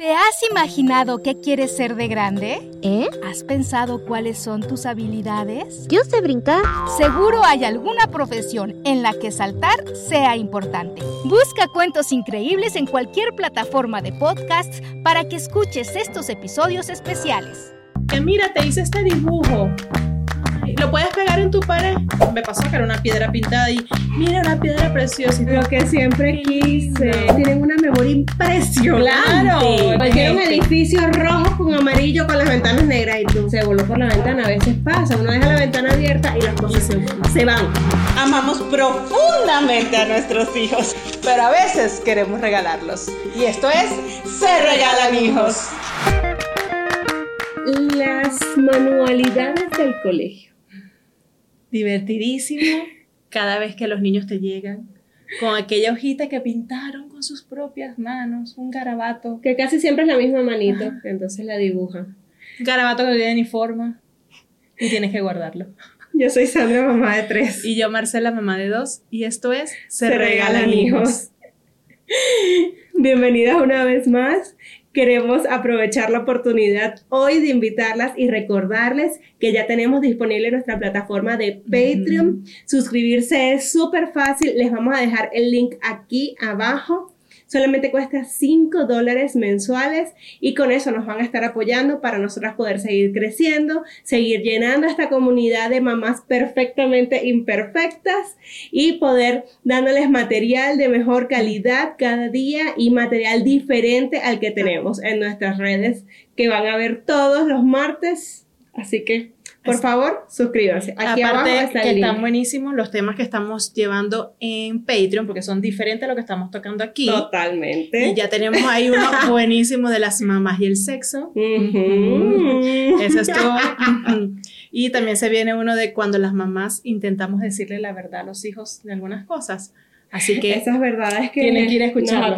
¿Te has imaginado qué quieres ser de grande? ¿Eh? ¿Has pensado cuáles son tus habilidades? Yo sé brincar. Seguro hay alguna profesión en la que saltar sea importante. Busca cuentos increíbles en cualquier plataforma de podcasts para que escuches estos episodios especiales. mira, te hice este dibujo lo puedes pegar en tu pared. Me pasó que era una piedra pintada y mira una piedra preciosa. Lo que siempre quise. Tienen una memoria impresionante. Claro. Tiene un edificio rojo con amarillo con las ventanas negras y tú se voló por la ventana. A veces pasa, uno deja la ventana abierta y las cosas se, van. Amamos profundamente a nuestros hijos, pero a veces queremos regalarlos. Y esto es Se Regalan Hijos. Las manualidades del colegio divertidísimo cada vez que los niños te llegan con aquella hojita que pintaron con sus propias manos, un garabato. Que casi siempre es la misma manito, entonces la dibujan. Un garabato que no tiene ni forma y tienes que guardarlo. Yo soy Sandra, mamá de tres. Y yo, Marcela, mamá de dos. Y esto es Se, regalan, hijos. Bienvenidas una vez más queremos aprovechar la oportunidad hoy de invitarlas y recordarles que ya tenemos disponible nuestra plataforma de Patreon. Suscribirse es súper fácil. Les vamos a dejar el link aquí abajo. Solamente cuesta 5 dólares mensuales y con eso nos van a estar apoyando para nosotras poder seguir creciendo, seguir llenando esta comunidad de mamás perfectamente imperfectas y poder dándoles material de mejor calidad cada día y material diferente al que tenemos en nuestras redes que van a ver todos los martes. Así que por favor, suscríbanse. Aquí Aparte abajo está que están buenísimos los temas que estamos llevando en Patreon, porque son diferentes a lo que estamos tocando aquí. Totalmente. Y ya tenemos ahí uno buenísimo de las mamás y el sexo. Eso es todo. y también se viene uno de cuando las mamás intentamos decirle la verdad a los hijos de algunas cosas. Así que esas verdades que tienen que ir a escuchar.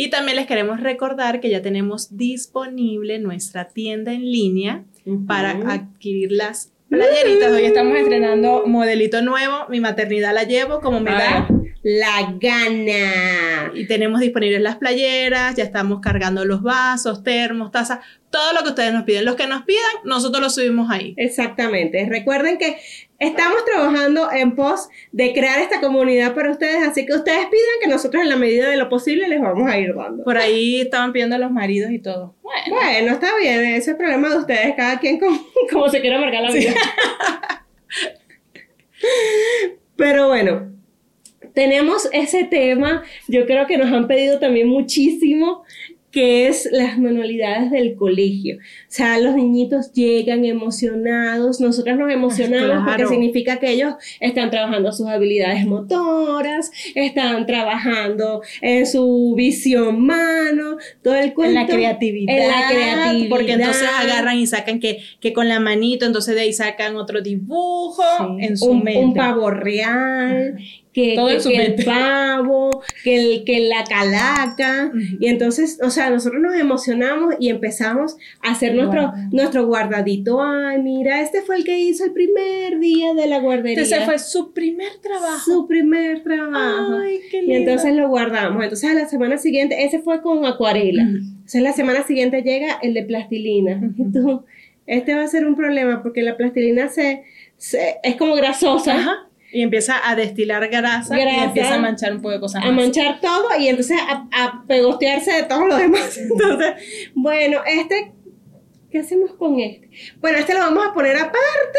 Y también les queremos recordar que ya tenemos disponible nuestra tienda en línea para adquirir las playeritas. Hoy estamos estrenando modelito nuevo. Mi maternidad la llevo como me da la gana. Y tenemos disponibles las playeras, ya estamos cargando los vasos, termos, tazas, todo lo que ustedes nos piden. Los que nos pidan, nosotros lo subimos ahí. Exactamente. Recuerden que estamos trabajando en pos de crear esta comunidad para ustedes, así que ustedes pidan que nosotros en la medida de lo posible les vamos a ir dando. Por ahí estaban pidiendo a los maridos y todo. Bueno, está bien, ese es el problema de ustedes, cada quien como, se quiera marcar la vida. Pero bueno, tenemos ese tema, yo creo que nos han pedido también muchísimo que es las manualidades del colegio. O sea, los niñitos llegan emocionados, nosotros nos emocionamos porque significa que ellos están trabajando sus habilidades motoras, están trabajando en su visión mano, todo el cuento. En la creatividad. En la creatividad. Porque entonces agarran y sacan que, que con la manito, entonces de ahí sacan otro dibujo en su un, mente. Un pavo real que, el pavo, que, el, que la calaca. Y entonces, o sea, nosotros nos emocionamos y empezamos a hacer nuestro, nuestro guardadito. Ay, mira, este fue el que hizo el primer día de la guardería. Ese fue su primer trabajo. Su primer trabajo. Ay, qué lindo. Y entonces lo guardamos. Entonces a la semana siguiente, ese fue con acuarela. Entonces la semana siguiente llega el de plastilina. Y tú, este va a ser un problema porque la plastilina se, se es como grasosa. Ajá y empieza a destilar grasa, y empieza a manchar un poco de cosas. A manchar todo y entonces a, pegostearse de todo lo demás. Entonces, bueno, este, ¿qué hacemos con este? Bueno, este lo vamos a poner aparte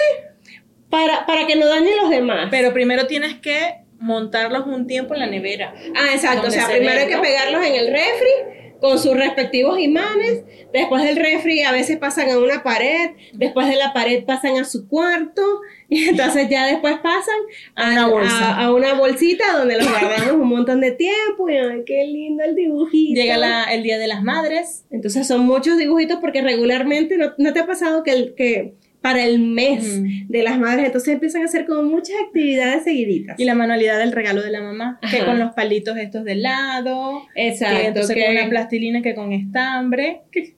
para, para que no dañe los demás. Pero primero tienes que montarlos un tiempo en la nevera. Ah, exacto. O sea, primero hay que pegarlos en el refri con sus respectivos imanes. Después del refri a veces pasan a una pared, después de la pared pasan a su cuarto y entonces ya después pasan a, una bolsa. a, a una bolsita donde los guardamos un montón de tiempo y ay, qué lindo el dibujito. Llega la- el Día de las Madres. Entonces son muchos dibujitos porque regularmente no, ¿no te ha pasado que, el, que para el mes de las madres entonces empiezan a hacer como muchas actividades seguiditas. Y la manualidad del regalo de la mamá, que con los palitos estos de lado, que Exacto, entonces que, con una plastilina que con estambre. que-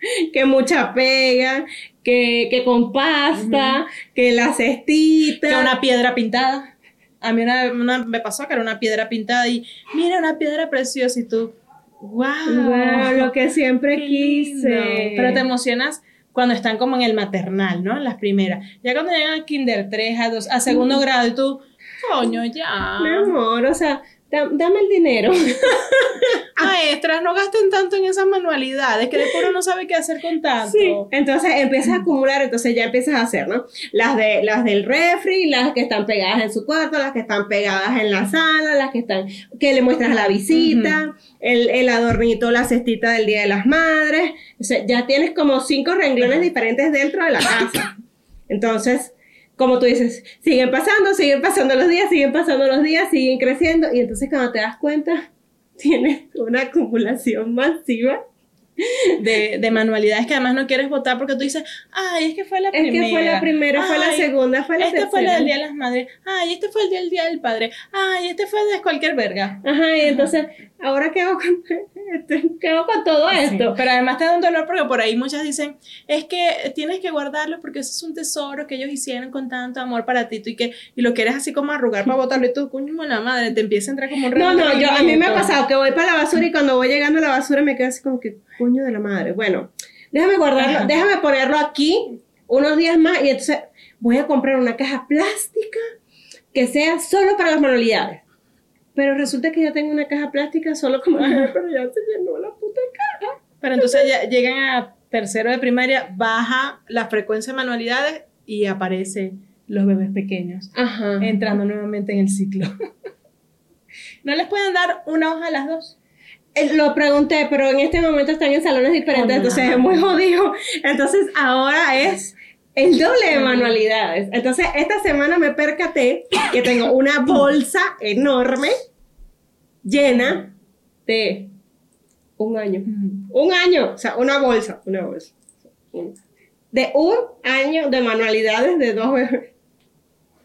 que mucha pega, que, que con pasta, que la cestita. que una piedra pintada. A mí una, una- me pasó que era una piedra pintada y mira una piedra preciosa y tú, wow, Wow, lo que siempre quise. lindo". Pero te emocionas cuando están como en el maternal, ¿no? En las primeras. Ya cuando llegan a kinder 3, a, 2, a segundo grado y tú, coño, ya. Mi amor, o sea, dame el dinero. Maestras, no gasten tanto en esas manualidades, que después uno no sabe qué hacer con tanto. Sí, entonces empiezas a acumular, entonces ya empiezas a hacer, ¿no? Las de las del refri, las que están pegadas en su cuarto, las que están pegadas en la sala, las que están que le muestras a la visita, el, el adornito, la cestita del Día de las Madres, o sea, ya tienes como cinco renglones diferentes dentro de la casa. Entonces, como tú dices, siguen pasando, siguen pasando los días, siguen pasando los días, siguen creciendo y entonces cuando te das cuenta tienes una acumulación masiva de, de manualidades que además no quieres votar porque tú dices, ay, es que fue la Es primera. que fue la primera, fue la Ay, segunda, fue la Este fue tercera. el Día de las Madres. Ay, este fue el día, el día del Padre. Ay, este fue de cualquier verga. Ajá, y entonces, ¿ahora qué hago con, este, qué hago con todo esto? Pero además te da un dolor porque por ahí muchas dicen, es que tienes que guardarlo porque eso es un tesoro que ellos hicieron con tanto amor para ti tú y que y lo quieres así como arrugar para botarlo y tú, coño, la madre, te empieza a entrar como un No, no, yo, a mí me ha pasado que voy para la basura y cuando voy llegando a la basura me quedo así como que, coño de la madre. Bueno, déjame guardarlo, Ajá. déjame ponerlo aquí unos días más y entonces voy a comprar una caja plástica que sea solo para las manualidades. Pero resulta que ya tengo una caja plástica solo como pero ya se llenó la puta caja. Pero entonces ya llegan a tercero de primaria, baja la frecuencia de manualidades y aparece los bebés pequeños Ajá. entrando nuevamente en el ciclo. ¿No les pueden dar una hoja a las dos? Eh, Lo pregunté, pero en este momento están en salones diferentes, Oh, no. entonces es muy jodido. Entonces ahora es el doble de manualidades. Entonces esta semana me percaté que tengo una bolsa enorme llena de un año. Un año, o sea, una bolsa, una bolsa. De un año de manualidades de dos bebés.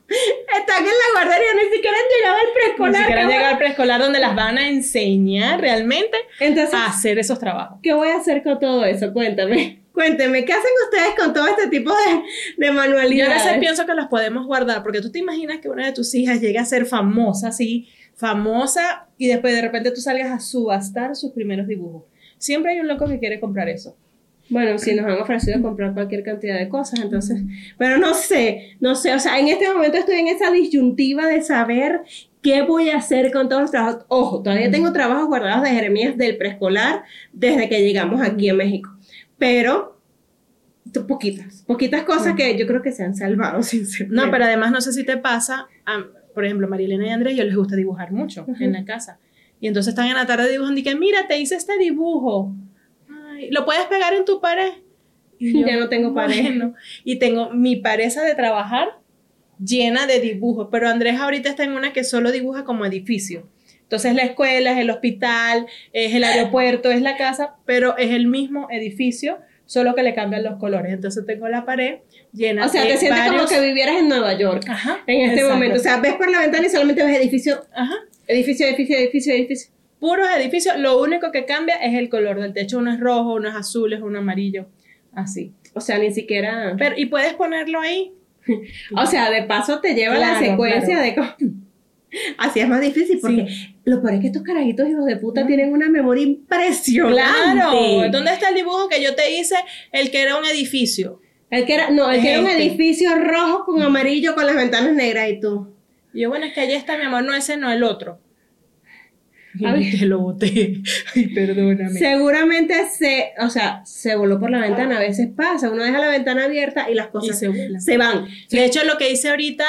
Están en la guardería, ni siquiera han llegado al Ni preescolar. siquiera ¿qué llegar voy- al preescolar donde las van a enseñar realmente Entonces, a hacer esos trabajos. ¿Qué voy a hacer con todo eso? Cuéntame. Cuénteme, ¿qué hacen ustedes con todo este tipo de, de Yo a manualidades? veces pienso que las podemos guardar, porque tú te imaginas que una de tus hijas llegue a ser famosa, así, famosa, y después de repente tú salgas a subastar sus primeros dibujos. Siempre hay un loco que quiere comprar eso. Bueno, sí, nos han ofrecido comprar cualquier cantidad de cosas, entonces, pero no sé, no sé, o sea, en este momento estoy en esa disyuntiva de saber qué voy a hacer con todos los trabajos. Ojo, todavía tengo trabajos guardados de Jeremías del preescolar desde que llegamos aquí a México, pero poquitas, poquitas cosas que yo creo que se han salvado, sinceramente. No, pero además no sé si te pasa, por ejemplo, Marilena y Andrés, yo les gusta dibujar mucho en la casa. Y entonces están en la tarde dibujando y que, mira, te hice este dibujo. Ay, ¿Lo puedes pegar en tu pared? Y Ya no tengo pared. "Bueno". Y tengo mi pared esa de trabajar llena de dibujos, pero Andrés ahorita está en una que solo dibuja como edificio. Entonces la escuela, es el hospital, es el aeropuerto, es la casa, pero es el mismo edificio, solo que le cambian los colores. Entonces tengo la pared llena O sea, te sientes como que vivieras en Nueva York. Ajá, en este exacto. momento. O sea, ves por la ventana y solamente ves edificio, Ajá. edificio, edificio, edificio, edificio. Puros edificios, lo único que cambia es el color del techo. Uno es rojo, uno es azul, es uno amarillo. Así. O sea, ni siquiera. Pero, y puedes ponerlo ahí. O sea, de paso te lleva la secuencia claro. de. co- Así es más difícil porque lo peor es que estos carajitos hijos de puta tienen una memoria impresionante. Claro. ¿Dónde está el dibujo que yo te hice? El que era un edificio. El que era, no, el que era un Este. edificio rojo con amarillo con las ventanas negras y tú. Y yo, bueno, es que allá está mi amor, no ese, no el otro. Y te lo boté. Ay, perdóname. Seguramente se, o sea, se voló por la ventana. A veces pasa, uno deja la ventana abierta y las Y cosas se van. De hecho, lo que hice ahorita,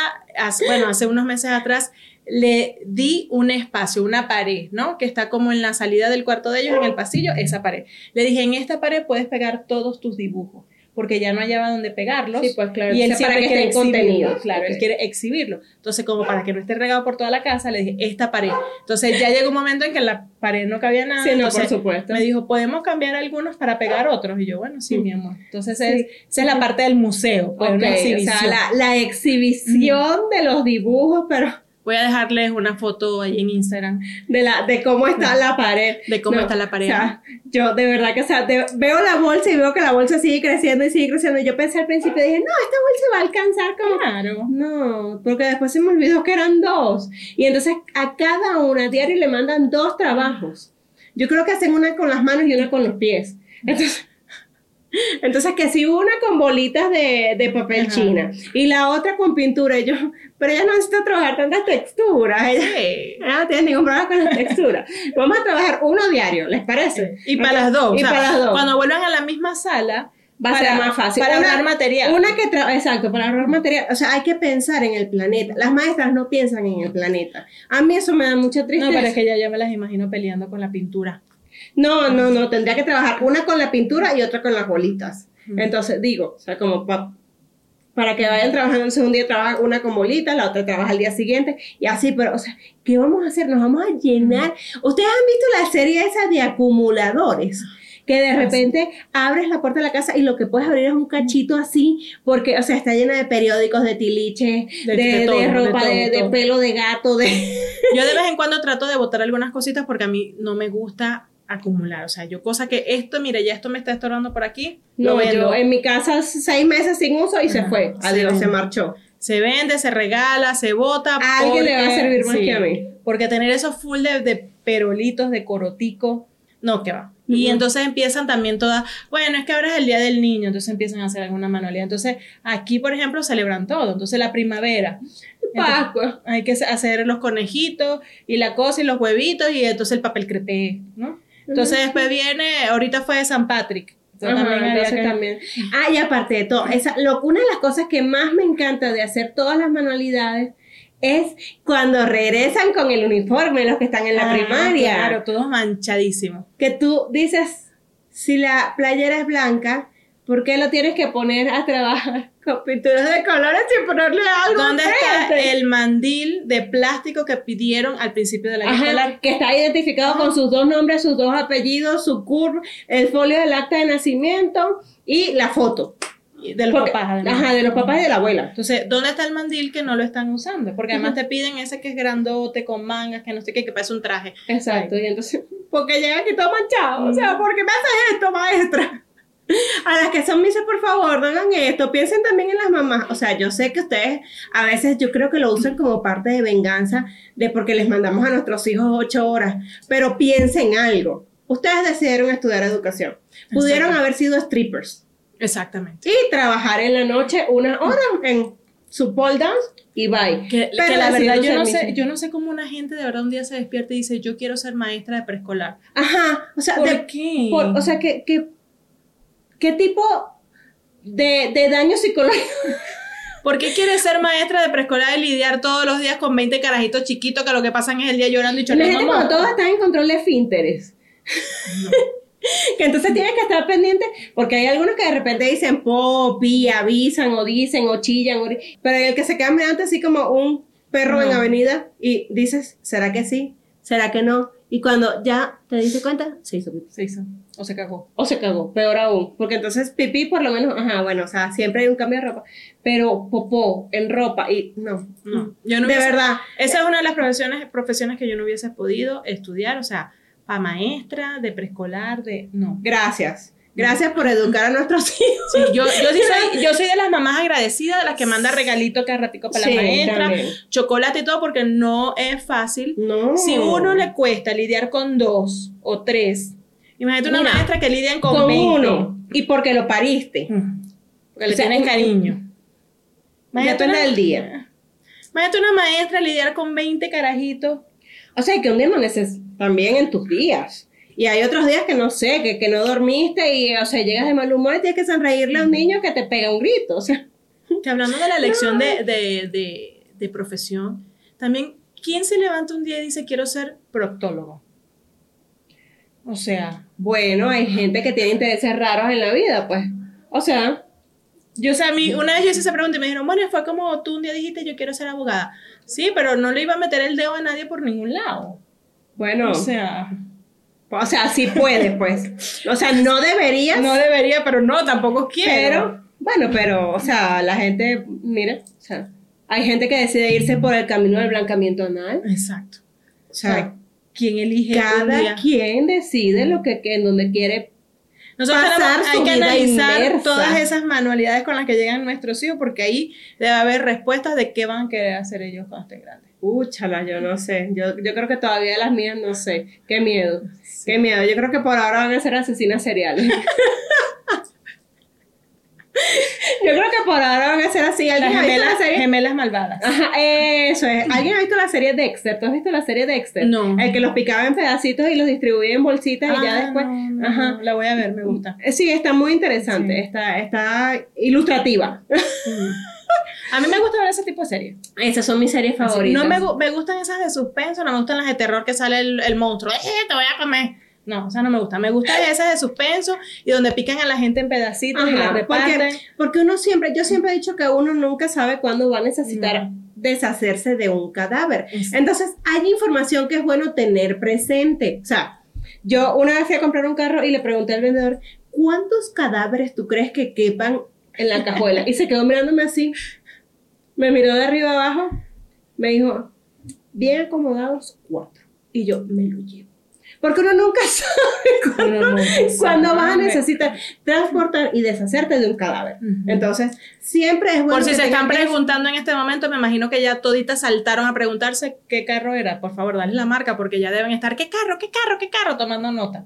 bueno, hace unos meses atrás, le di un espacio, una pared, ¿no? Que está como en la salida del cuarto de ellos, en el pasillo, esa pared. Le dije, en esta pared puedes pegar todos tus dibujos porque ya no hallaba dónde pegarlos. Sí, pues claro. Y él O sea, siempre para que quiere contenido. Claro, Ok. él quiere exhibirlo. Entonces, como para que no esté regado por toda la casa, le dije, esta pared. Entonces, ya llegó un momento en que en la pared no cabía nada. Sí, no, entonces, por supuesto. Me dijo, ¿podemos cambiar algunos para pegar otros? Y yo, bueno, sí, Mm. mi amor. Entonces, Sí. es- esa es la parte del museo, pues, Ok, una o exhibición. sea, la, la exhibición de los dibujos, pero Voy a dejarles una foto ahí en Instagram de, la, de cómo está la pared. de cómo No, está la pared. O sea, yo de verdad que, o sea, de- veo la bolsa y veo que la bolsa sigue creciendo y sigue creciendo. Y yo pensé al principio, dije, no, esta bolsa va a alcanzar como... claro. No, porque después se me olvidó que eran dos. Y entonces a cada una diario le mandan dos trabajos. Yo creo que hacen una con las manos y una con los pies. Entonces, entonces que si una con bolitas de, de papel Ajá. china y la otra con pintura, y yo, pero ella no necesita trabajar tantas texturas. Ella, Sí. ella no tiene ningún problema con las texturas. Vamos a trabajar uno diario, ¿les parece? Y para las dos. Y o sea, para las dos. Cuando vuelvan a la misma sala, Va a para- ser más fácil. Para Una- ahorrar material. Una que exacto, para ahorrar material. O sea, hay que pensar en el planeta. Las maestras no piensan en el planeta. A mí eso me da mucha no, tristeza. pero es que ya, ya me las imagino peleando con la pintura. No, no, no, tendría que trabajar una con la pintura y otra con las bolitas. Entonces, digo, o sea, como pa- para que vayan trabajando, entonces un día trabaja una con bolitas, la otra trabaja al día siguiente, y así, pero, o sea, ¿qué vamos a hacer? Nos vamos a llenar. Ustedes han visto la serie esa de acumuladores. Que de repente abres la puerta de la casa y lo que puedes abrir es un cachito así, porque, o sea, está llena de periódicos, de tiliches, de, De- de de todo, de ropa, de, pelo de gato, de... Yo de vez en cuando trato de botar algunas cositas porque a mí no me gusta acumular. O sea, yo cosa que esto, mire, ya esto me está estorbando por aquí. lo No, vendo. yo en mi casa seis meses sin uso y se Ajá, fue. se Adiós, se vende. marchó. Se vende, se regala, se bota. A alguien le va a servir más que a mí. Porque tener esos full de, de perolitos, de corotico, no, que va. Y entonces empiezan también todas, bueno, es que ahora es el Día del Niño, entonces empiezan a hacer alguna manualidad. Entonces, aquí, por ejemplo, celebran todo. Entonces, la primavera. Pascua. Hay que hacer los conejitos y la cosa y los huevitos y entonces el papel crepé, ¿no? Entonces después viene, ahorita fue San Patrick. Ajá, también había entonces que- también. Ah, y aparte de todo, esa, lo, una de las cosas que más me encanta de hacer todas las manualidades es cuando regresan con el uniforme, los que están en la Ah, primaria. Claro, todos manchadísimos. Que tú dices, si la playera es blanca, ¿por qué lo tienes que poner a trabajar con pinturas de colores sin ponerle algo? ¿Dónde está enfrente? el mandil de plástico que pidieron al principio del año Ajá, escolar? que está identificado con sus dos nombres, sus dos apellidos, su CUR, el folio del acta de nacimiento y la foto. De los Porque- papás, además. Ajá, de los papás y de la abuela. Entonces, ¿dónde está el mandil que no lo están usando? Porque además te piden ese que es grandote, con mangas, que no sé qué, que parece un traje. Exacto, y entonces, porque llega aquí todo manchado, o sea, ¿por qué me haces esto, maestra? A las que son mises, por favor, no hagan esto, piensen también en las mamás, o sea, yo sé que ustedes a veces yo creo que lo usan como parte de venganza de porque les mandamos a nuestros hijos ocho horas, pero piensen algo, ustedes decidieron estudiar educación, pudieron haber sido strippers Exactamente. y trabajar en la noche una hora en su pole dance y bye. Que, Pero que la verdad, yo no, sé, yo no sé cómo una gente de verdad un día se despierta y dice, yo quiero ser maestra de preescolar. Ajá, o sea, ¿Por de- qué? Por- o sea, ¿qué, qué, qué tipo de, de daño psicológico? ¿Por qué quieres ser maestra de preescolar y lidiar todos los días con 20 carajitos chiquitos que lo que pasan es el día llorando y Imagínate chorreando? cuando todos están en control de finteres. que entonces tienes que estar pendiente, porque hay algunos que de repente dicen po, pi, avisan o dicen o chillan, o- pero el que se queda mirando así como un perro en No. avenida y dices, ¿será que sí? ¿Será que no? Y cuando ya te diste cuenta, se hizo. Se hizo. O se cagó. O se cagó, peor aún. Porque entonces pipí por lo menos, ajá, bueno, o sea, siempre hay un cambio de ropa. Pero popó en ropa y no. No. Yo no de hubiese- verdad. Esa es una de las profesiones, profesiones que yo no hubiese podido estudiar, o sea, para maestra, de preescolar, de... No. Gracias. Gracias por educar a nuestros hijos. Sí, yo, yo, sí soy, yo soy de las mamás agradecidas, de las que manda regalito cada ratico para Sí, la maestra, también. chocolate y todo, porque no es fácil. No. Si uno le cuesta lidiar con dos o tres, imagínate una Mira, maestra que lidian con, con 20. uno. Y porque lo pariste. Porque O le sea, tienes cariño. Imagínate una- del día. Imagínate una maestra lidiar con 20 carajitos. O sea, que un día amaneces también en tus días. Y hay otros días que no sé, que, que no dormiste y, o sea, llegas de mal humor y tienes que sonreírle a un niño que te pega un grito. O sea, Que hablando de la elección de, de, de, de profesión, también ¿quién se levanta un día y dice quiero ser proctólogo? O sea. Bueno, hay gente que tiene intereses raros en la vida, pues. O sea. Yo, o sea, a mí, una vez yo hice esa pregunta y me dijeron, bueno, fue como tú un día dijiste, yo quiero ser abogada. Sí, pero no le iba a meter el dedo a nadie por ningún lado. Bueno. O sea. O sea, sí puede, pues. O sea, no deberías. No debería, pero no, tampoco quiero. Pero, bueno, pero, o sea, la gente, mira, o sea, hay gente que decide irse por el camino del blancamiento anal. Exacto. O sea, ¿quién elige? un cada quien decide lo que, que en donde quiere. Nosotros pasar tenemos- hay que analizar todas esas manualidades con las que llegan nuestros hijos, porque ahí debe haber respuestas de qué van a querer hacer ellos cuando estén grandes. Úchala, yo no sé. Yo, yo creo que todavía las mías no sé. Qué miedo. Qué miedo. Yo creo que por ahora van a ser asesinas seriales. yo creo que por ahora van a ser así. Las ¿Alguien ha visto gemelas, la serie? gemelas malvadas. Ajá, eso es. ¿Alguien ha visto la serie Dexter? ¿Tú has visto la serie Dexter? No. El que los picaba en pedacitos y los distribuía en bolsitas y ya Ah, después. no, no, Ajá. no, la voy a ver, me gusta. Eh, Sí, está muy interesante. Sí. Está, está ilustrativa. A mí me gusta ver ese tipo de series. Esas son mis series favoritas. No me, me gustan esas de suspenso, no me gustan las de terror que sale el, el monstruo. ¡Eh, te voy a comer! No, o sea, no me gustan. Me gustan esas de suspenso y donde pican a la gente en pedacitos y la reparten. porque, porque uno siempre, yo siempre he dicho que uno nunca sabe cuándo va a necesitar No. deshacerse de un cadáver. Exacto. Entonces, hay información que es bueno tener presente. O sea, yo una vez fui a comprar un carro y le pregunté al vendedor, ¿cuántos cadáveres tú crees que quepan en la cajuela? Y se quedó mirándome así, me miró de arriba abajo, me dijo, bien acomodados, cuatro. Y yo, me lo llevo. Porque uno nunca sabe cuándo, cuándo vas a necesitar transportar y deshacerte de un cadáver. Entonces, siempre es bueno. Por si que se están preguntando en este momento, me imagino que ya toditas saltaron a preguntarse qué carro era. Por favor, dale la marca porque ya deben estar, ¿qué carro, qué carro, qué carro? Tomando nota.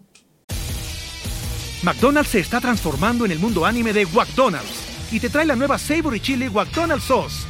McDonald's se está transformando en el mundo anime de McDonald's y te trae la nueva Savory Chili McDonald's Sauce.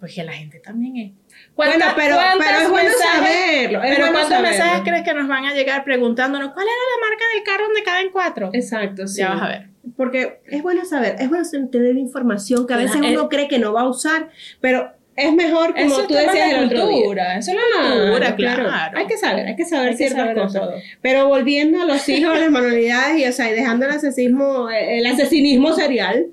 Porque la gente también es. Bueno, ¿Cuántas- pero, pero es bueno mensajes- saberlo. es Pero bueno ¿cuántos saberlo. mensajes crees que nos van a llegar preguntándonos cuál era la marca del carro donde caben cuatro? Exacto, sí. Ya vas a ver. Porque es bueno saber, es bueno tener información que a veces uno cree que no va a usar, pero es mejor como Eso tú decías de día. cultura, eso es la cultura, claro. Hay que saber, hay que saber Hay que ciertas cosas. todo. Pero volviendo a los hijos, las manualidades y, o sea, y dejando el asesismo, eh, el asesinismo serial,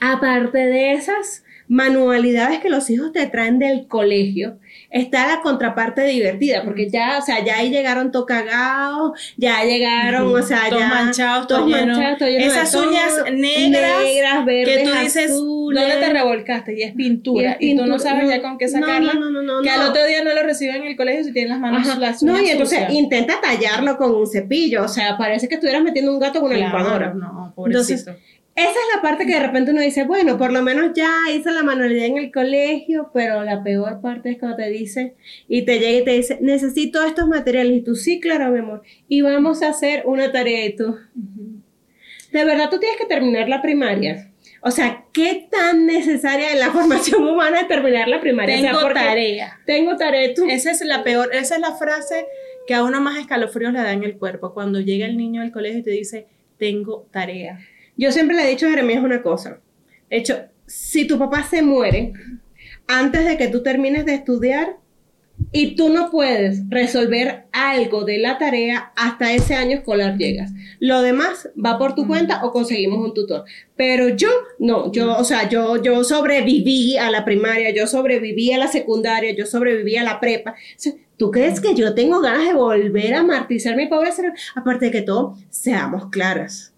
aparte de esas manualidades que los hijos te traen del colegio, está la contraparte divertida, porque ya, o sea, ya ahí llegaron todo cagados, ya llegaron, o sea, Todos ya manchados, todos todo lleno. manchados, todo lleno Esas uñas negras negras, verdes, que tú dices, azules. ¿dónde te revolcaste? Y es pintura. Y Y, es tú no pintura. sabes No, ya con qué no, sacarla. no, no, no, que no. al otro día no lo reciben en el colegio si tienen las manos Ajá. las No, uñas y entonces sucias. intenta tallarlo con un cepillo, o sea, parece que estuvieras metiendo un gato con una Claro, licuadora. No, pobrecito. Entonces, Esa es la parte que de repente uno dice, bueno, por lo menos ya hice la manualidad en el colegio, pero la peor parte es cuando te dice y te llega y te dice, necesito estos materiales. Y tú, sí, claro, mi amor. Y vamos a hacer una tarea y tú. De verdad, tú tienes que terminar la primaria. O sea, ¿qué tan necesaria es la formación humana es terminar la primaria? O sea, Tengo tarea. Tengo tarea. Tú, Esa es la peor, esa es la frase que a uno más escalofríos le da en el cuerpo. Cuando llega el niño al colegio y te dice, tengo tarea. Yo siempre le he dicho a Jeremías una cosa. De hecho, si tu papá se muere antes de que tú termines de estudiar y tú no puedes resolver algo de la tarea hasta ese año escolar llegas. Lo demás va por tu cuenta o conseguimos un tutor. Pero yo no, yo, o sea, yo, yo sobreviví a la primaria, yo sobreviví a la secundaria, yo sobreviví a la prepa. O sea, ¿Tú crees que yo tengo ganas de volver a martirizar mi pobre cerebro? Aparte de que todo, seamos claras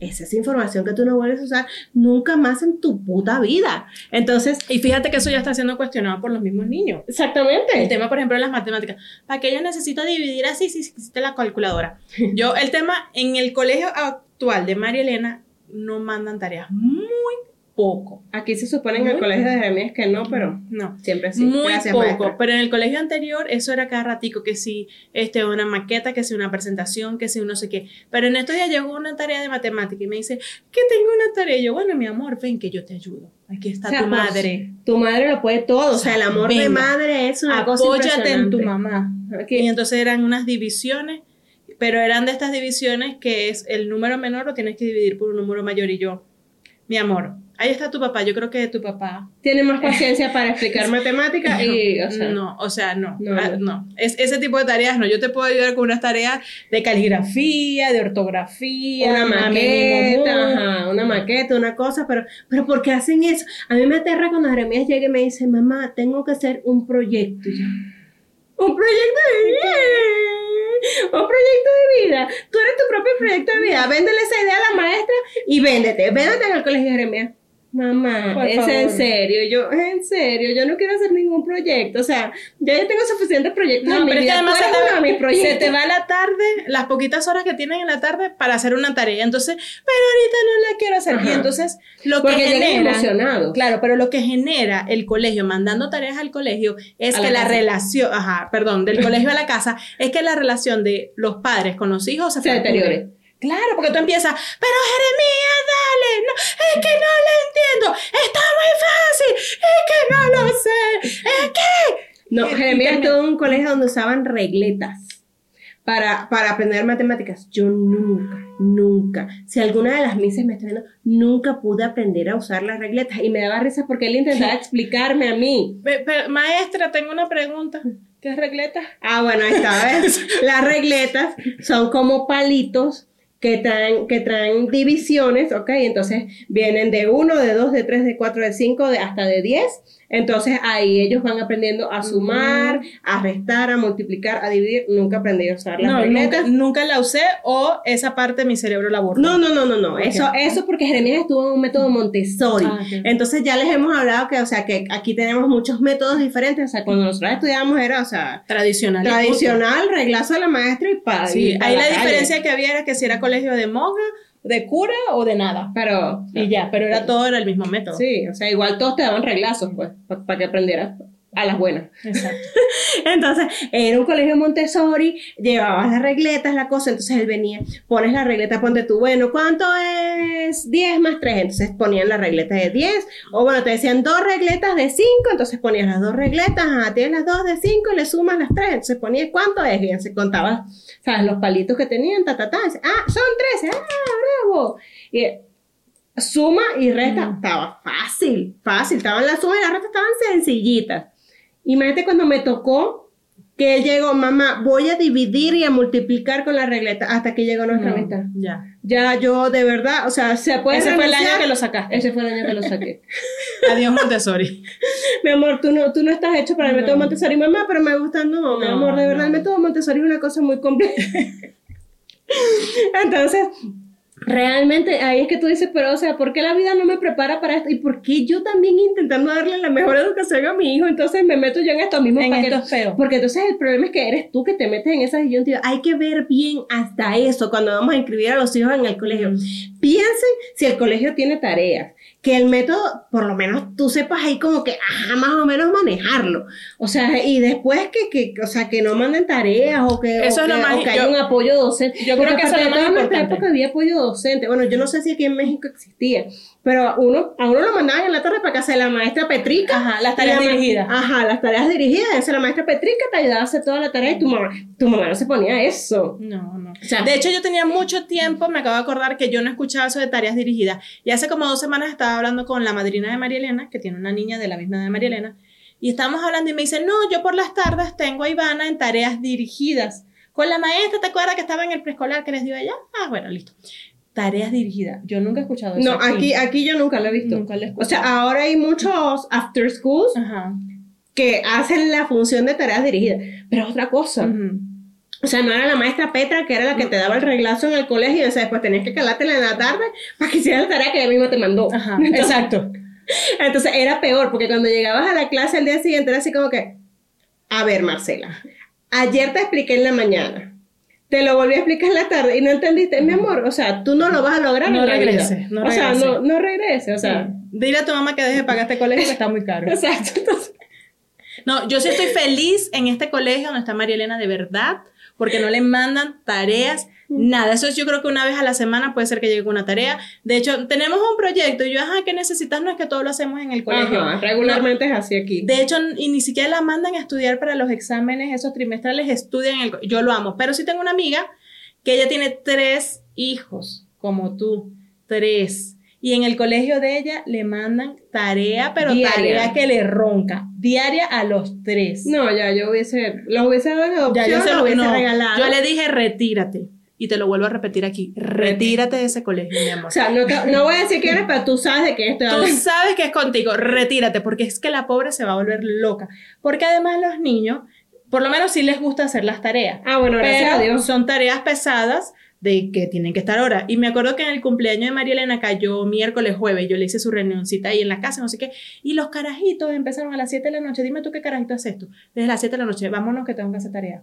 esa es información que tú no vuelves a usar nunca más en tu puta vida. Entonces, Y fíjate que eso ya está siendo cuestionado por los mismos niños. El exactamente. tema, por ejemplo, de las matemáticas. ¿Para qué yo necesito dividir así si existe la calculadora? Yo, el tema, en el colegio actual de María Elena, no mandan tareas. Muy poco. Aquí se supone en el colegio de Jeremías que no, pero No. siempre sí. Muy Gracias, poco, maestra. pero en el colegio anterior eso era cada ratico, que si este, una maqueta, que si una presentación, que si un no sé qué. Pero en estos días llegó una tarea de matemática y me dice, que tengo una tarea. Y yo, bueno, mi amor, ven que yo te ayudo. Aquí está O sea, tu pues, madre. Tu madre lo puede todo, o sea, el amor de madre es una cosa Apóyate en tu mamá. Y entonces eran unas divisiones, pero eran de estas divisiones que es el número menor lo tienes que dividir por un número mayor. Y yo, mi amor, ahí está tu papá. Yo creo que tu papá Tiene más paciencia para explicar matemáticas y, o sea, no, o sea, no, No, ah, no. no. Es, ese tipo de tareas no. Yo te puedo ayudar con unas tareas de caligrafía, de ortografía, una maqueta, ajá, una maqueta, una cosa, pero, pero ¿por qué hacen eso? A mí me aterra cuando Jeremías llega y me dice, mamá, tengo que hacer un proyecto. Y yo, un proyecto de vida, un proyecto de vida. Tú eres tu propio proyecto de vida. Véndele esa idea a la maestra y véndete, véndete en el colegio Jeremías. Mamá, Por es favor. en serio, yo, en serio, yo no quiero hacer ningún proyecto, o sea, ya yo tengo suficientes proyectos No, en mi pero que vida, además se te, se proyectos. te va la tarde, las poquitas horas que tienen en la tarde para hacer una tarea. Entonces, pero ahorita no la quiero hacer. Ajá. Y entonces, lo Porque que genera. emocionados. Claro, pero lo que genera el colegio mandando tareas al colegio es A que la relación, ajá, perdón, del colegio a la casa, es que la relación de los padres con los hijos se, Se deteriore. Claro, porque tú empiezas, pero Jeremías, dale, no, es que no lo entiendo, está muy fácil, es que no lo sé, es que... No, Jeremías estuvo en un colegio donde usaban regletas para, para aprender matemáticas. Yo nunca, nunca, si alguna de las mises me está viendo, nunca pude aprender a usar las regletas. Y me daba risa porque él intentaba explicarme a mí. Pe- pe- maestra, tengo una pregunta. ¿Qué es regleta? Ah, bueno, esta vez. Las regletas son como palitos que traen, que traen divisiones, ¿ok? Entonces vienen de 1, de 2, de 3, de 4, de 5, de, hasta de 10. Entonces ahí ellos van aprendiendo a sumar, a restar, a multiplicar, a dividir. Nunca aprendí a usar las No, regletas. nunca, nunca la usé o esa parte de mi cerebro la borró. No, no, no, no, no. Eso, eso porque Jeremías estuvo en un método Montessori. Ah. Entonces ya les hemos hablado que, o sea, que aquí tenemos muchos métodos diferentes. O sea, cuando nosotros estudiábamos era, o sea, Tradicional. tradicional, reglazo de la maestra y. Sí, ahí la diferencia que había era que si era colegio de monja, de cura o de nada. Pero, Y ya, pero era todo era el mismo método. sí, o sea, igual todos te daban reglazos, pues, para que aprendieras a las buenas. Exacto. Entonces, era un colegio Montessori, llevabas las regletas, la cosa, entonces él venía, pones la regleta, ponte tú, bueno, ¿cuánto es 10 más 3? Entonces ponían la regleta de 10, o bueno, te decían dos regletas de 5, entonces ponías las dos regletas, ajá, tienes las dos de 5 y le sumas las 3, entonces ponías cuánto es, bien, se contaba, ¿sabes? Los palitos que tenían, ta, ta, ta, dice, ah, son 13, ah, bravo. Y suma y resta, estaba fácil, fácil, estaban las sumas y las restas estaban sencillitas. Imagínate cuando me tocó que él llegó, mamá, voy a dividir y a multiplicar con la regleta hasta que llegó nuestra No, mitad. ya. Ya yo, de verdad, o sea, se puede Ese fue el año que lo sacaste. Ese fue el año que lo saqué. Adiós Montessori. mi amor, tú no, tú no estás hecho para el No. método Montessori, mamá, pero me gusta, no, mi No, amor, de verdad, el método Montessori es una cosa muy compleja. Entonces, realmente ahí es que tú dices, pero o sea, ¿por qué la vida no me prepara para esto? ¿Y por qué yo también intentando darle la mejor educación a mi hijo? Entonces me meto yo en esto mismo. En para que- esto es feo. Porque entonces el problema es que eres tú que te metes en esa disyuntiva. Hay que ver bien hasta eso cuando vamos a inscribir a los hijos en el colegio. Mm. Piensen si el colegio tiene tareas. Que el método, por lo menos tú sepas ahí como que, ajá, más o menos manejarlo. O sea, y después que, que o sea, que no manden tareas o que, Eso o es lo que, más- o que haya yo- un apoyo docente. yo creo Porque que eso es lo más en nuestra importante. época había apoyo docente. Bueno, yo no sé si aquí en México existía, pero a uno, a uno lo mandaban en la tarde para casa de la maestra Petrica. Ajá, las tareas la dirigidas. Ajá, las tareas dirigidas. Esa la maestra Petrica te ayudaba a hacer toda la tarea y tu mamá, tu mamá no se ponía eso. No, no. O sea, de hecho, yo tenía mucho tiempo, me acabo de acordar que yo no escuchaba eso de tareas dirigidas. Y hace como dos semanas estaba hablando con la madrina de María Elena, que tiene una niña de la misma edad de María Elena, y estábamos hablando y me dice, no, yo por las tardes tengo a Ivana en tareas dirigidas. Con la maestra, ¿te acuerdas que estaba en el preescolar que les dio allá? Ah, bueno, listo. Tareas dirigidas. Yo nunca he escuchado eso. no, aquí, aquí yo nunca lo he visto. Nunca lo he O escuchado. sea, ahora hay muchos after schools Ajá. que hacen la función de tareas dirigidas, pero es otra cosa. O sea, no era la maestra Petra que era la que te daba el reglazo en el colegio, o sea, después tenías que calártela en la tarde para que hicieras la tarea que ella misma te mandó. Ajá, Entonces, exacto. entonces era peor, porque cuando llegabas a la clase el día siguiente era así como que, a ver, Marcela, ayer te expliqué en la mañana, te lo volví a explicar en la tarde y no entendiste, mi amor, o sea, tú no lo vas a lograr No la vida. regrese, no o sea, no, no regrese, o sea, Dile a tu mamá que deje de pagar este colegio que está muy caro. Exacto. Entonces, No, yo sí estoy feliz en este colegio donde está María Elena de verdad, porque no le mandan tareas, nada. Eso es, yo creo que una vez a la semana puede ser que llegue una tarea. De hecho, tenemos un proyecto y yo, ajá, ¿qué necesitas? No es que todo lo hacemos en el colegio. ajá, regularmente es así aquí. De hecho, y ni siquiera la mandan a estudiar para los exámenes, esos trimestrales, estudian en el... Yo lo amo, pero sí tengo una amiga que ella tiene tres hijos, como tú, tres. Y en el colegio de ella le mandan tarea, pero Diaria. tarea que le ronca, diaria a los tres. No, ya yo hubiese, los hubiese dado adopción, ya yo se los lo hubiese no, regalado. Yo le dije, retírate. Y te lo vuelvo a repetir aquí, retírate de ese colegio, mi amor. O sea, no, te- no voy a decir que eres, pero tú sabes de qué estoy Tú hablando. sabes que es contigo, retírate, porque es que la pobre se va a volver loca. Porque además los niños, por lo menos sí les gusta hacer las tareas. Ah, bueno, gracias a Pero Dios. son tareas pesadas de que tienen que estar ahora. Y me acuerdo que en el cumpleaños de María Elena cayó miércoles, jueves, yo le hice su reunioncita ahí en la casa, no sé qué, y los carajitos empezaron a las 7 de la noche, dime tú qué carajito haces esto, desde las 7 de la noche, vámonos que tengo que hacer tarea.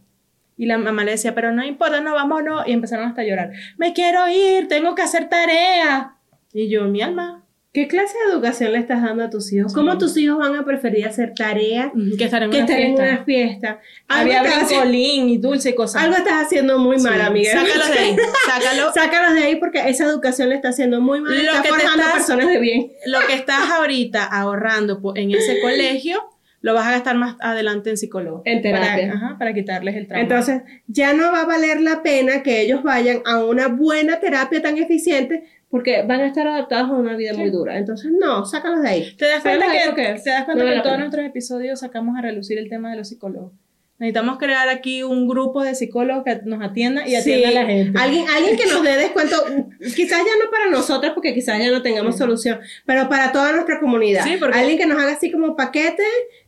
Y la mamá le decía, pero no importa, no, vámonos, y empezaron hasta a llorar, me quiero ir, tengo que hacer tarea. Y yo, mi alma, ¿Qué clase de educación le estás dando a tus hijos? ¿Cómo tus hijos van a preferir hacer tareas que estar en que una estar en fiesta. una fiesta? Algo Había brincolín y dulce y cosas. algo estás haciendo muy mal, Sí, amiga. Sácalos de ahí, sácalo. Sácalos de ahí porque esa educación le está haciendo muy mal. Lo está que estás- personas de bien. lo que estás ahorita ahorrando en ese colegio, lo vas a gastar más adelante en psicólogo. En terapia. Para, ajá, para quitarles el trauma. Entonces, ya no va a valer la pena que ellos vayan a una buena terapia tan eficiente porque van a estar adaptados a una vida muy dura. Entonces, no, sácalos de ahí. ¿Te das cuenta que, porque te das cuenta no que en todos nuestros episodios sacamos a relucir el tema de los psicólogos? Necesitamos crear aquí un grupo de psicólogos que nos atiendan y Sí, atiendan a la gente. Alguien, alguien que nos dé descuento, quizás ya no para nosotros, porque quizás ya no tengamos solución, pero para toda nuestra comunidad. Sí, porque- Alguien que nos haga así como paquete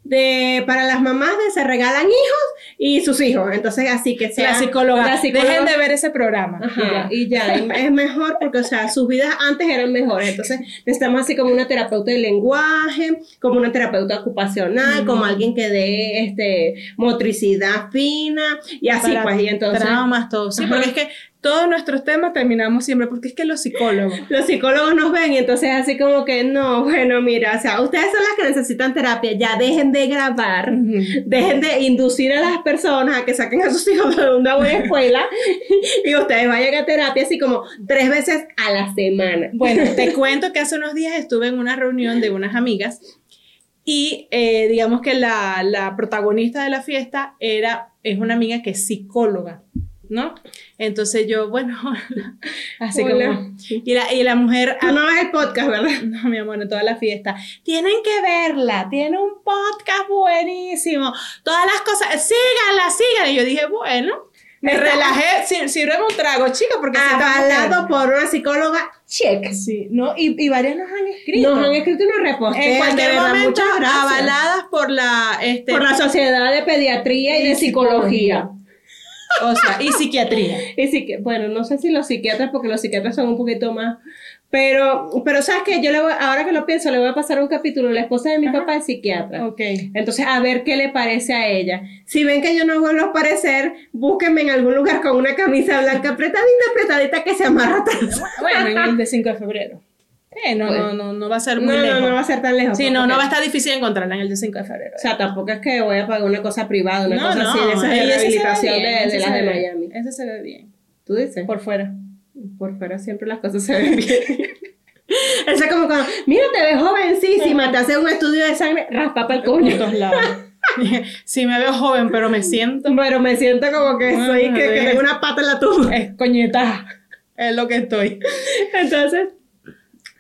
de para las mamás de se regalan hijos y sus hijos. Entonces, así que sea la psicóloga. la psicóloga- Dejen de ver ese programa. Ajá, Y ya. y ya, y es mejor porque, o sea, sus vidas antes eran mejores. Entonces, necesitamos así como una terapeuta de lenguaje, como una terapeuta ocupacional, como alguien que dé este, motricidad fina, y así, Para pues, y entonces. Traumas, todo. Sí, Ajá. porque es que todos nuestros temas terminamos siempre, porque es que los psicólogos. Los psicólogos nos ven y entonces así como que no, bueno, mira, o sea, ustedes son las que necesitan terapia, ya dejen de grabar, dejen de inducir a las personas a que saquen a sus hijos de una buena escuela y ustedes vayan a terapia así como tres veces a la semana. Bueno, te cuento que hace unos días estuve en una reunión de unas amigas y eh, digamos que la, la protagonista de la fiesta era, es una amiga que es psicóloga, ¿no? Entonces yo, bueno, así Hola. como... Y la, y la mujer... Tú no ves el podcast, ¿verdad? No, mi amor, en toda la fiesta. Tienen que verla, tiene un podcast buenísimo. Todas las cosas, síganla, síganla. Y yo dije, bueno, me relajé, sí, sírveme un trago, chica, porque Avalado por una psicóloga, check. Sí, no, y, y varias nos han escrito. Nos han escrito una respuesta. en cualquier momento avaladas por la este Por la Sociedad de Pediatría y, Y de Psicología. O sea, y psiquiatría. Y bueno, no sé si los psiquiatras, porque los psiquiatras son un poquito más. Pero, pero sabes que yo le voy, ahora que lo pienso, le voy a pasar un capítulo. La esposa de mi Ajá. papá es psiquiatra. Ok. Entonces, a ver qué le parece a ella. Si ven que yo no vuelvo a parecer, búsquenme en algún lugar con una camisa blanca apretadita, apretadita que se amarra atrás. Bueno, en el de 5 de febrero. Eh, no, Bueno. no, no, no va a ser muy no, lejos. no va a ser tan lejos. Sí, pues, no, no va a estar difícil encontrarla en el de 5 de febrero. O sea, tampoco es que voy a pagar una cosa privada, una no, cosa no, así de se ve rehabilitación bien, de, de las de Miami. Ese se ve bien. ¿Tú dices? Por fuera. Por fuera siempre las cosas se ven bien. Eso es como cuando, mira, te ves jovencísima, te hace un estudio de sangre, raspa para el coño. todos lados. sí, me veo joven, pero me siento Pero me siento como que Ah, soy, que, que tengo una pata en la tumba. es coñeta. Es lo que estoy. Entonces,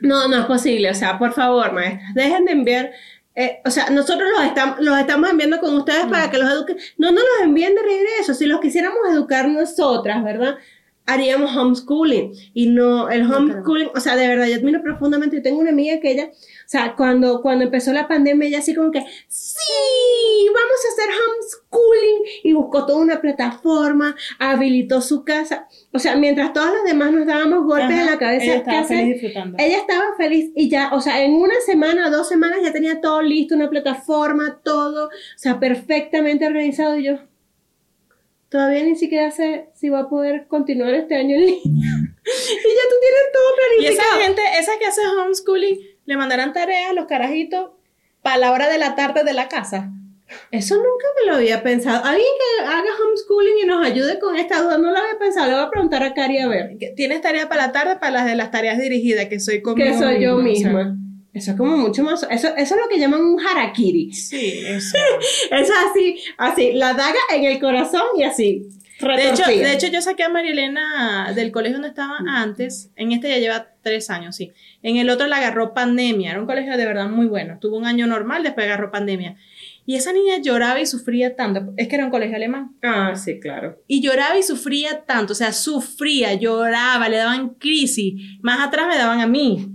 no, no es posible. O sea, por favor, maestras, dejen de enviar. eh, o sea, nosotros los, estamos los estamos enviando con ustedes para que los eduquen. No, no los envíen de regreso. Si los quisiéramos educar nosotras, ¿verdad? Haríamos homeschooling. Y no, el homeschooling, o sea, de verdad, yo admiro profundamente. Yo tengo una amiga que ella, sea, cuando, cuando empezó la pandemia, ella así como que, sí, vamos a hacer homeschooling. Y buscó toda una plataforma, habilitó su casa. O sea, mientras todos los demás nos dábamos golpes en Ajá, la cabeza, ella ¿qué estaba hacer? feliz disfrutando. Ella estaba feliz y ya, o sea, en una semana, dos semanas ya tenía todo listo, una plataforma, todo, o sea, perfectamente organizado. Y yo, todavía ni siquiera sé si va a poder continuar este año en línea. y ya tú tienes todo Y esa planificado. gente, esa que hace homeschooling, le mandaran tareas, los carajitos, para la hora de la tarde de la casa. Eso nunca me lo había pensado. Alguien que haga homeschooling y nos ayude con esta duda, no lo había pensado. Le voy a preguntar a Cari a ver. ¿Tienes tarea para la tarde para las de las tareas dirigidas, que soy conmigo Que soy yo misma? O sea, misma. Eso es como mucho más. Eso, eso es lo que llaman un harakiri. Sí, eso. Es así, así, la daga en el corazón y así. De hecho, de hecho, yo saqué a Marielena del colegio donde estaba antes. En este ya lleva tres años, sí. En el otro la agarró pandemia. Era un colegio de verdad muy bueno. Tuvo un año normal, después agarró pandemia. Y esa niña lloraba y sufría tanto. Es que era un colegio alemán. Ah, sí, claro. Y lloraba y sufría tanto. O sea, sufría, lloraba, le daban crisis. Más atrás me daban a mí.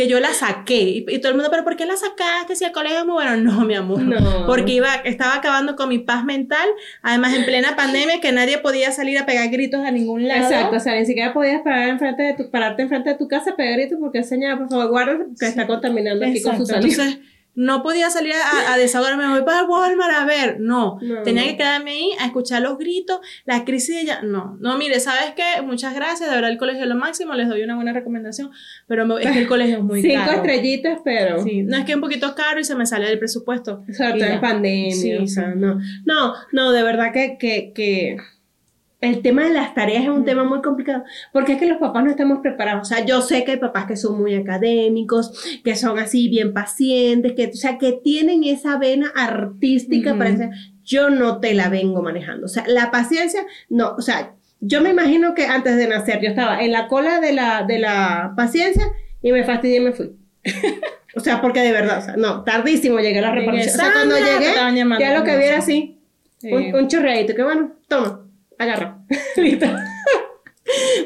Que yo la saqué. Y, y todo el mundo, ¿pero por qué la sacaste? Si el colegio es muy bueno. No, mi amor. No. Porque iba, estaba acabando con mi paz mental. Además, en plena pandemia, que nadie podía salir a pegar gritos a ningún lado. Exacto, o sea, ni siquiera podías parar enfrente de tu, pararte enfrente de tu casa, pegar gritos porque señora, por favor, guarda que está contaminando aquí con Exacto. su salida. Entonces, no podía salir a, a desahogarme, me voy para Walmart a ver. No, No, tenía que quedarme ahí a escuchar los gritos, la crisis de ella. No, no, mire, ¿sabes qué? Muchas gracias, de verdad el colegio es lo máximo, les doy una buena recomendación, pero me- es que el colegio es muy Cinco caro. estrellitas, pero. Sí, no es que es un poquito caro y se me sale del presupuesto. Todo ya. en pandemia. Sí, o sea, no. No, no, de verdad que, que, que el tema de las tareas es un Mm. tema muy complicado. Porque es que los papás no estamos preparados. O sea, yo sé que hay papás que son muy académicos, que son así bien pacientes, que, o sea, que tienen esa vena artística para hacer. Yo no te la vengo manejando. O sea, la paciencia, no. O sea, yo me imagino que antes de nacer yo estaba en la cola de la, de la paciencia y me fastidié y me fui. O sea, porque de verdad, o sea, no, tardísimo llegué a la Llegué, repartición. O sea, cuando llegué, ya lo que viera así, Sí. un, un chorreadito, que bueno, toma, agarra. Listo.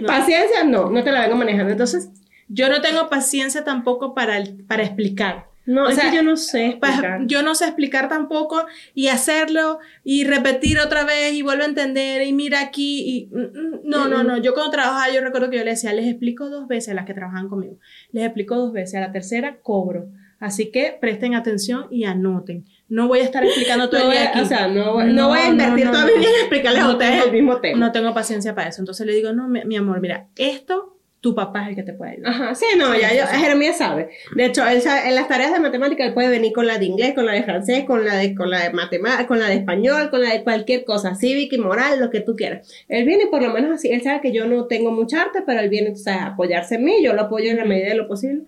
No. Paciencia, no, no te la vengo manejando. Entonces, Yo no tengo paciencia tampoco para, el- para explicar. no, O es sea, que yo no sé explicar. yo no sé explicar tampoco y hacerlo y repetir otra vez y vuelvo a entender y mira aquí y mm, mm, no, no, no, yo cuando trabajaba yo recuerdo que yo le decía, les explico dos veces a las que trabajaban conmigo, les explico dos veces, a la tercera cobro, así que presten atención y anoten, no voy a estar explicando todo No el día aquí. o sea, no, voy- No, no voy a invertir toda mi vida en explicarles a ustedes tengo- el mismo tema. No tengo paciencia para eso, entonces le digo, no, mi, mi amor, mira, esto tu papá es el que te puede ayudar. Ajá, sí, no, ya yo, Jeremías sabe. De hecho, él sabe- en las tareas de matemática él puede venir con la de inglés, con la de francés, con la de, con la de matemática, con la de español, con la de cualquier cosa, cívica y moral, lo que tú quieras. Él viene por lo menos así, él sabe que yo no tengo mucha arte, pero él viene entonces, a apoyarse en mí, yo lo apoyo en la medida de lo posible.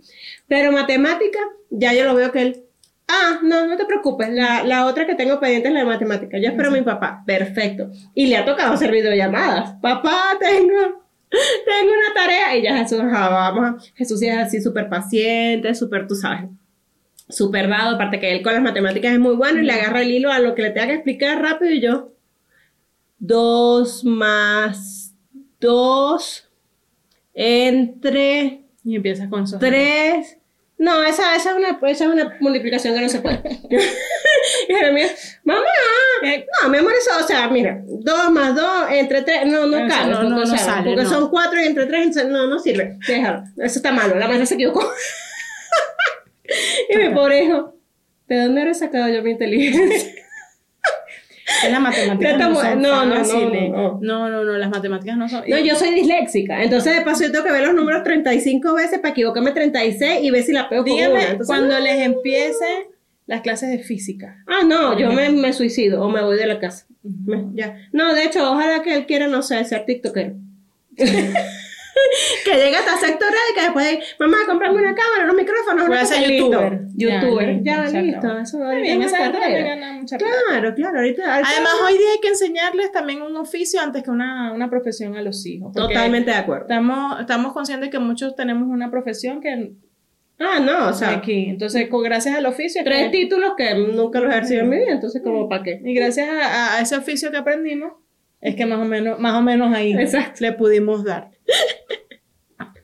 Pero matemática, ya yo lo veo que él, ah, no, no te preocupes, la, la otra que tengo pendiente es la de matemática, yo espero a mi papá, perfecto. Y le ha tocado hacer videollamadas, papá, tengo tengo una tarea. Y ya Jesús, vamos, Jesús es así súper paciente, súper, tú sabes, súper dado, aparte que él con las matemáticas es muy bueno y le agarra el hilo a lo que le tenga que explicar rápido y yo, dos más dos entre Y empiezas con tres, no, esa, esa, es una, esa es una multiplicación que no se puede. y Jeremías, mamá, Eh, no, mi amor, eso, o sea, mira, dos más dos entre tres, no, no cabe, no, no, no sale, porque son cuatro y entre tres, no, no sirve, déjalo, eso está malo, la maestra se equivocó. y mi pobre hijo, ¿de dónde habré sacado yo mi inteligencia? Es las matemáticas no son no, no, no, no. no, no, no, las matemáticas no son. No, yo soy disléxica, entonces de paso yo tengo que ver los números 35 veces para equivocarme 36 y ver si la pego con Dígame una. Entonces, cuando les empiecen las clases de física. Ah, no, yo me, me suicido o me voy de la casa. Me- ya. No, de hecho, ojalá que él quiera, no sé, ser tiktokero. que llegue hasta sector y que después, mamá, comprame una cámara, unos micrófonos, una cosa". Youtuber. Ya, Youtuber. Ya, listo. Eso es esa gana mucha plata. Claro, claro, ahorita. Además, hoy día hay que enseñarles también un oficio antes que una, una profesión a los hijos. Totalmente de acuerdo. Estamos, estamos conscientes que muchos tenemos una profesión que Ah, no, o sea, aquí. Entonces, con, gracias al oficio. es tres títulos que nunca los he ejercido en mi vida, entonces, como para qué? y gracias a, a ese oficio que aprendimos, es que más o menos, más o menos ahí Exacto. le pudimos dar.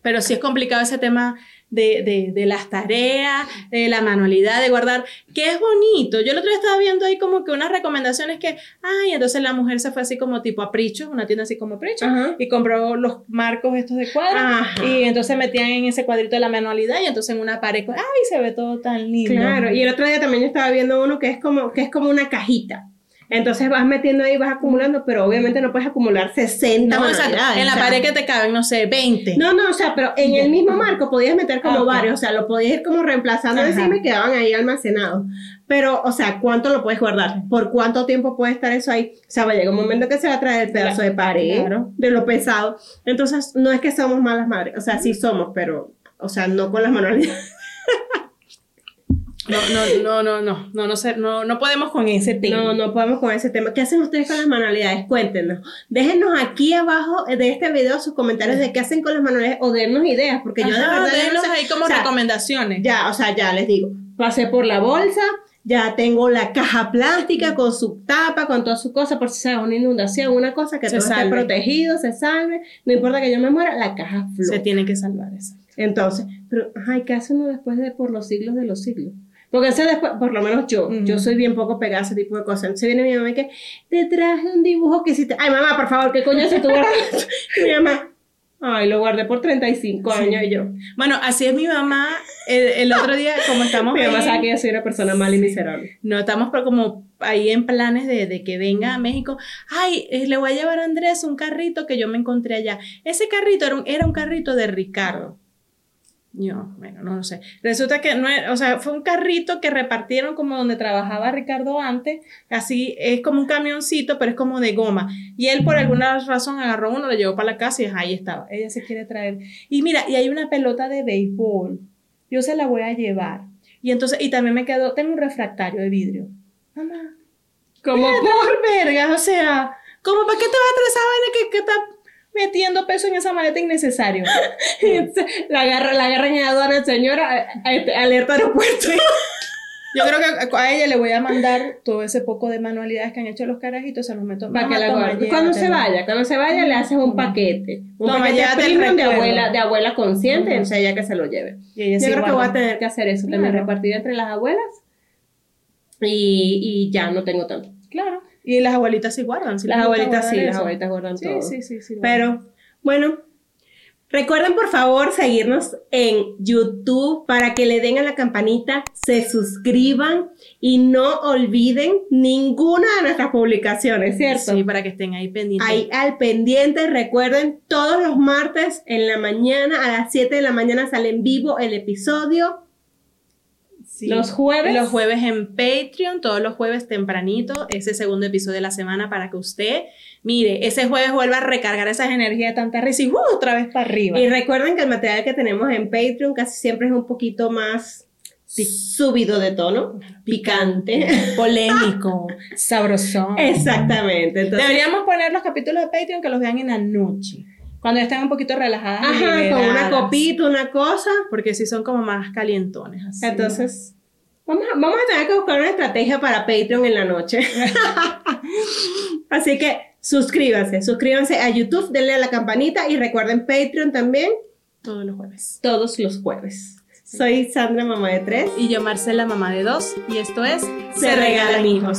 Pero sí es complicado ese tema de, de, de las tareas, de la manualidad, de guardar, que es bonito. Yo el otro día estaba viendo ahí como que unas recomendaciones que, ay, entonces la mujer se fue así como tipo a Pricho, una tienda así como Pricho, Ajá. y compró los marcos estos de cuadros, y entonces metían en ese cuadrito de la manualidad, y entonces en una pared, ay, se ve todo tan lindo. Claro, y el otro día también yo estaba viendo uno que es como, que es como una cajita. Entonces vas metiendo ahí, vas acumulando, pero obviamente no puedes acumular 60 No, exacto. manualidades, En la o sea, pared que te caben, no sé, 20. No, no, o sea, pero en el mismo marco podías meter como varios, o sea, lo podías ir como reemplazando y quedaban ahí almacenados. Pero, o sea, ¿cuánto lo puedes guardar? ¿Por cuánto tiempo puede estar eso ahí? O sea, va a llegar un momento que se va a traer el pedazo de pared, Claro. de lo pesado. Entonces, no es que somos malas madres, o sea, sí somos, pero, o sea, no con las manualidades. No, no, no, no, no, no, no, sé, no, no podemos con ese tema. No, no podemos con ese tema. ¿Qué hacen ustedes con las manualidades? Cuéntenos. Déjenos aquí abajo de este video sus comentarios de qué hacen con las manualidades o dennos ideas, porque yo de Ajá, verdad no sé. ahí como O sea, recomendaciones. Ya, o sea, ya les digo, pasé por la bolsa, ya tengo la caja plástica con su tapa, con todas sus cosas, por si se da una inundación, una cosa, que Se todo esté salve. protegido, se salve, no importa que yo me muera, la caja Se flota. tiene que salvar eso. Entonces, pero, ay, ¿qué hace uno después de por los siglos de los siglos? Porque ese después, por lo menos yo, yo soy bien poco pegada a ese tipo de cosas. Entonces viene mi mamá y que, te traje un dibujo que hiciste. Ay, mamá, por favor, ¿qué coño se tú guardas? Mi mamá, ay, lo guardé por 35 Sí. años y yo. Bueno, así es mi mamá. El, el otro día, como estamos Mi mamá sabe que yo soy una persona mala y miserable. No, estamos pero como ahí en planes de, de que venga a México. Ay, eh, le voy a llevar a Andrés un carrito que yo me encontré allá. Ese carrito era un, era un carrito de Ricardo. Yo, bueno, no lo sé. Resulta que no o sea, fue un carrito que repartieron como donde trabajaba Ricardo antes. Así es como un camioncito, pero es como de goma. Y él por alguna razón agarró uno, lo llevó para la casa y ahí estaba. Ella se quiere traer. Y mira, y hay una pelota de béisbol. Yo se la voy a llevar. Y entonces, y también me quedó, tengo un refractario de vidrio. Mamá, Como por vergas, o sea, ¿cómo para qué te va a traer esa vaina que, que está metiendo peso en esa maleta innecesario? la agarra, la agarra en aduana, señora, a- alerta aeropuerto. Yo creo que a ella le voy a mandar todo ese poco de manualidades que han hecho los carajitos, se los meto. Para que la guarde. Cuando se vaya, cuando se vaya le haces un paquete. Un Toma, paquete premium de abuela, de abuela consciente, Ujú. entonces ella que se lo lleve. Y ella Yo sí creo que voy a tener que hacer eso, también Claro. repartir entre las abuelas. Y, y ya no tengo tanto. Claro. Y las abuelitas sí guardan. sí Las abuelitas sí, guardar las eso. abuelitas guardan Sí, todo. sí, sí, sí. Pero bueno, recuerden por favor seguirnos en YouTube para que le den a la campanita, se suscriban y no olviden ninguna de nuestras publicaciones, ¿cierto? Sí, para que estén ahí pendientes. Ahí al pendiente, recuerden, todos los martes en la mañana, a las 7 de la mañana sale en vivo el episodio. Sí. Los jueves. Los jueves en Patreon, todos los jueves tempranito, ese segundo episodio de la semana para que usted, mire, ese jueves vuelva a recargar esas energías de tanta risa y ¡uh! otra vez para arriba. Y recuerden que el material que tenemos en Patreon casi siempre es un poquito más subido de tono, picante. Polémico, sabrosón. Exactamente. Entonces, Deberíamos poner los capítulos de Patreon que los vean en la noche, cuando ya estén un poquito relajadas. ajá, con una copita, una cosa. Porque sí son como más calientones. Así. Entonces, vamos a, vamos a tener que buscar una estrategia para Patreon en la noche. Así que suscríbanse, suscríbanse a YouTube, denle a la campanita y recuerden Patreon también todos los jueves. todos los jueves. Soy Sandra, mamá de tres. Y yo, Marcela, mamá de dos, y esto es Se regalan hijos.